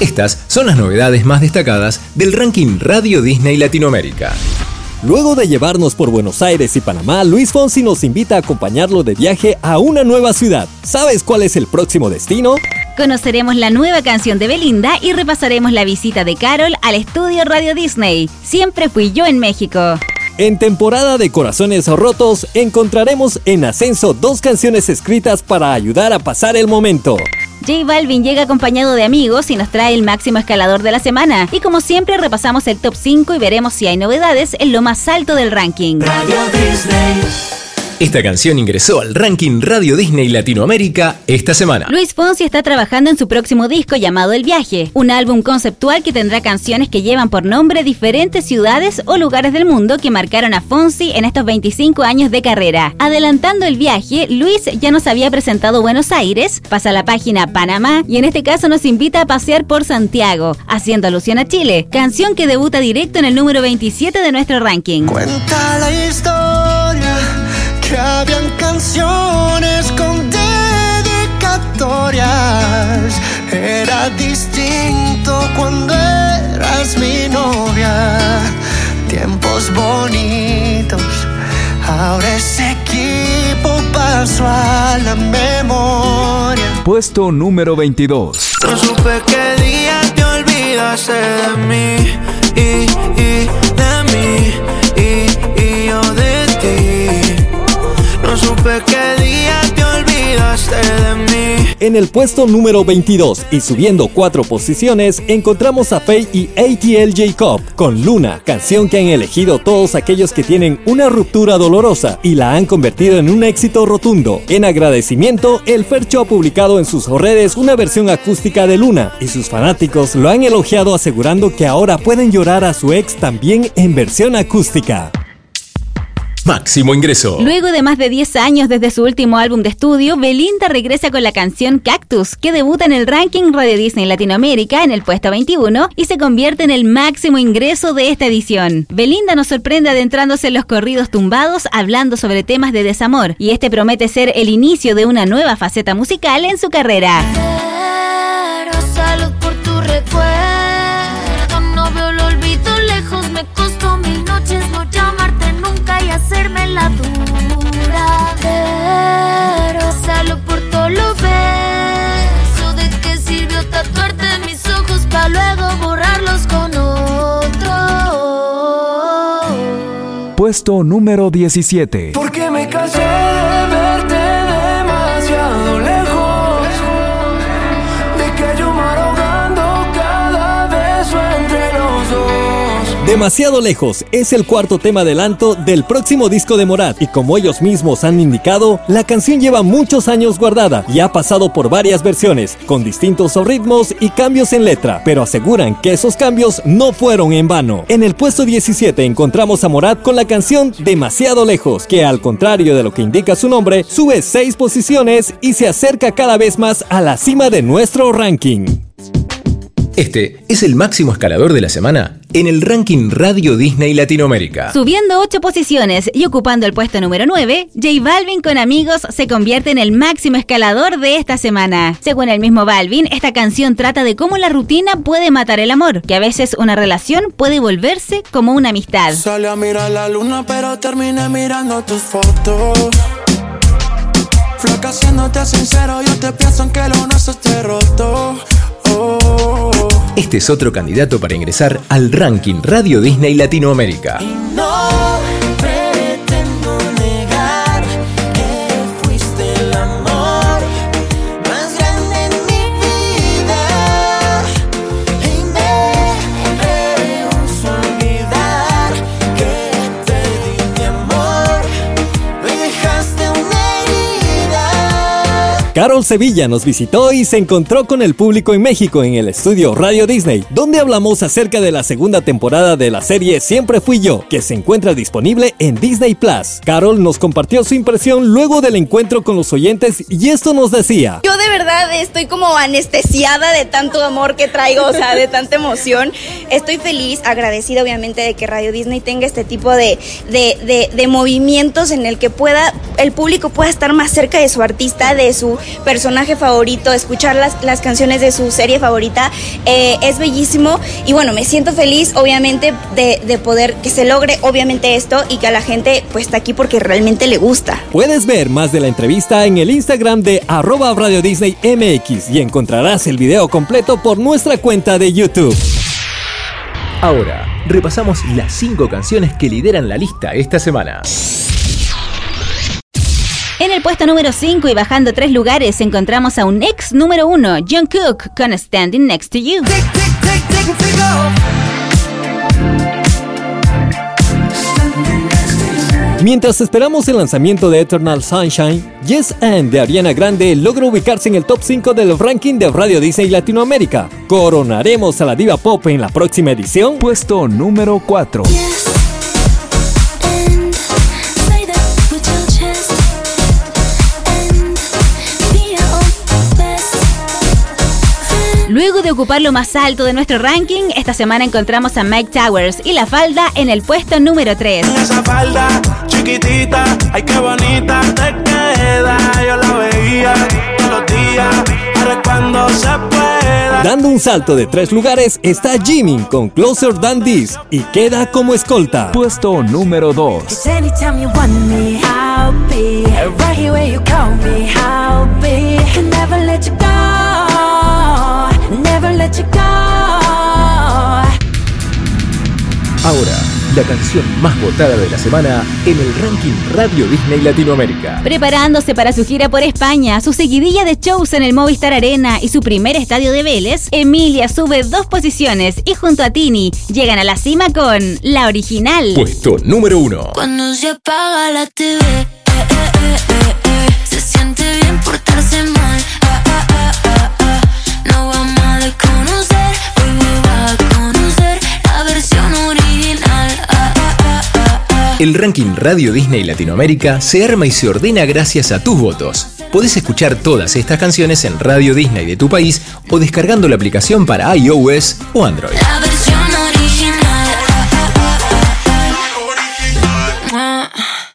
Estas son las novedades más destacadas del ranking Radio Disney Latinoamérica. Luego de llevarnos por Buenos Aires y Panamá, Luis Fonsi nos invita a acompañarlo de viaje a una nueva ciudad. ¿Sabes cuál es el próximo destino? Conoceremos la nueva canción de Belinda y repasaremos la visita de Carol al estudio Radio Disney. Siempre fui yo en México. En temporada de Corazones Rotos encontraremos en ascenso dos canciones escritas para ayudar a pasar el momento. Balvin llega acompañado de amigos y nos trae el máximo escalador de la semana. Y como siempre repasamos el top 5 y veremos si hay novedades en lo más alto del ranking. Esta canción ingresó al ranking Radio Disney Latinoamérica esta semana. Luis Fonsi está trabajando en su próximo disco llamado El Viaje, un álbum conceptual que tendrá canciones que llevan por nombre diferentes ciudades o lugares del mundo que marcaron a Fonsi en estos 25 años de carrera. Adelantando el viaje, Luis ya nos había presentado Buenos Aires, pasa la página Panamá y en este caso nos invita a pasear por Santiago, haciendo alusión a Chile, canción que debuta directo en el número 27 de nuestro ranking. Cuenta la historia cuando eras mi novia. Tiempos bonitos. Ahora ese equipo pasó a la memoria. Puesto número 22. No supe qué día te olvidaste de mí y, y En el puesto número 22 y subiendo cuatro posiciones encontramos a Faye y ATL Jacob con Luna, canción que han elegido todos aquellos que tienen una ruptura dolorosa y la han convertido en un éxito rotundo. En agradecimiento, el Fercho ha publicado en sus redes una versión acústica de Luna y sus fanáticos lo han elogiado asegurando que ahora pueden llorar a su ex también en versión acústica. Máximo ingreso. Luego de más de 10 años desde su último álbum de estudio, Belinda regresa con la canción Cactus, que debuta en el ranking Radio Disney Latinoamérica en el puesto 21 y se convierte en el máximo ingreso de esta edición. Belinda nos sorprende adentrándose en los corridos tumbados hablando sobre temas de desamor, y este promete ser el inicio de una nueva faceta musical en su carrera. La dura. Pero salud por todos los besos, ¿de qué sirvió tatuarte mis ojos para luego borrarlos con otro? Puesto número 17. Porque me cansé Demasiado lejos es el cuarto tema adelanto del próximo disco de Morat y como ellos mismos han indicado, la canción lleva muchos años guardada y ha pasado por varias versiones, con distintos ritmos y cambios en letra, pero aseguran que esos cambios no fueron en vano. En el puesto 17 encontramos a Morat con la canción Demasiado lejos, que al contrario de lo que indica su nombre, sube 6 posiciones y se acerca cada vez más a la cima de nuestro ranking. Este es el máximo escalador de la semana en el ranking Radio Disney Latinoamérica. Subiendo 8 posiciones y ocupando el puesto número 9, J Balvin con amigos se convierte en el máximo escalador de esta semana. Según el mismo Balvin, esta canción trata de cómo la rutina puede matar el amor, que a veces una relación puede volverse como una amistad. Sale a mirar la luna, pero terminé mirando tus fotos. Flaca, siéndote sincero, yo te pienso en que lo nuestro esté roto. Oh. Este es otro candidato para ingresar al ranking Radio Disney Latinoamérica. Carol Sevilla nos visitó y se encontró con el público en México en el estudio Radio Disney, donde hablamos acerca de la segunda temporada de la serie Siempre Fui Yo, que se encuentra disponible en Disney Plus. Carol nos compartió su impresión luego del encuentro con los oyentes y esto nos decía. Yo de verdad estoy como anestesiada de tanto amor que traigo, o sea, de tanta emoción. Estoy feliz, agradecida obviamente de que Radio Disney tenga este tipo de, de, de- de movimientos en el que pueda, el público pueda estar más cerca de su artista, de su, personaje favorito, escuchar las, las canciones de su serie favorita, eh, es bellísimo y bueno, me siento feliz obviamente de, de poder que se logre obviamente esto y que a la gente pues está aquí porque realmente le gusta. Puedes ver más de la entrevista en el Instagram de arroba Radio Disney MX y encontrarás el video completo por nuestra cuenta de YouTube. Ahora, repasamos las 5 canciones que lideran la lista esta semana. En el puesto número 5 y bajando tres lugares encontramos a un ex número 1, John Cook, con Standing Next to You. Mientras esperamos el lanzamiento de Eternal Sunshine, Yes and de Ariana Grande logra ubicarse en el top 5 del ranking de Radio Disney Latinoamérica. ¿Coronaremos a la diva pop en la próxima edición? Puesto número 4. Luego de ocupar lo más alto de nuestro ranking, esta semana encontramos a Mike Towers y la falda en el puesto número 3. Esa falda chiquitita, ay qué bonita te queda. Yo la veía todos los días, ahora cuando se pueda. Dando un salto de tres lugares está Jimmy con Closer Than This y queda como escolta. Puesto número 2. La canción más votada de la semana en el ranking Radio Disney Latinoamérica. Preparándose para su gira por España, su seguidilla de shows en el Movistar Arena y su primer estadio de Vélez, Emilia sube dos posiciones y junto a Tini llegan a la cima con la original. Puesto número 1. Cuando se apaga la TV, El ranking Radio Disney Latinoamérica se arma y se ordena gracias a tus votos. Podés escuchar todas estas canciones en Radio Disney de tu país o descargando la aplicación para iOS o Android.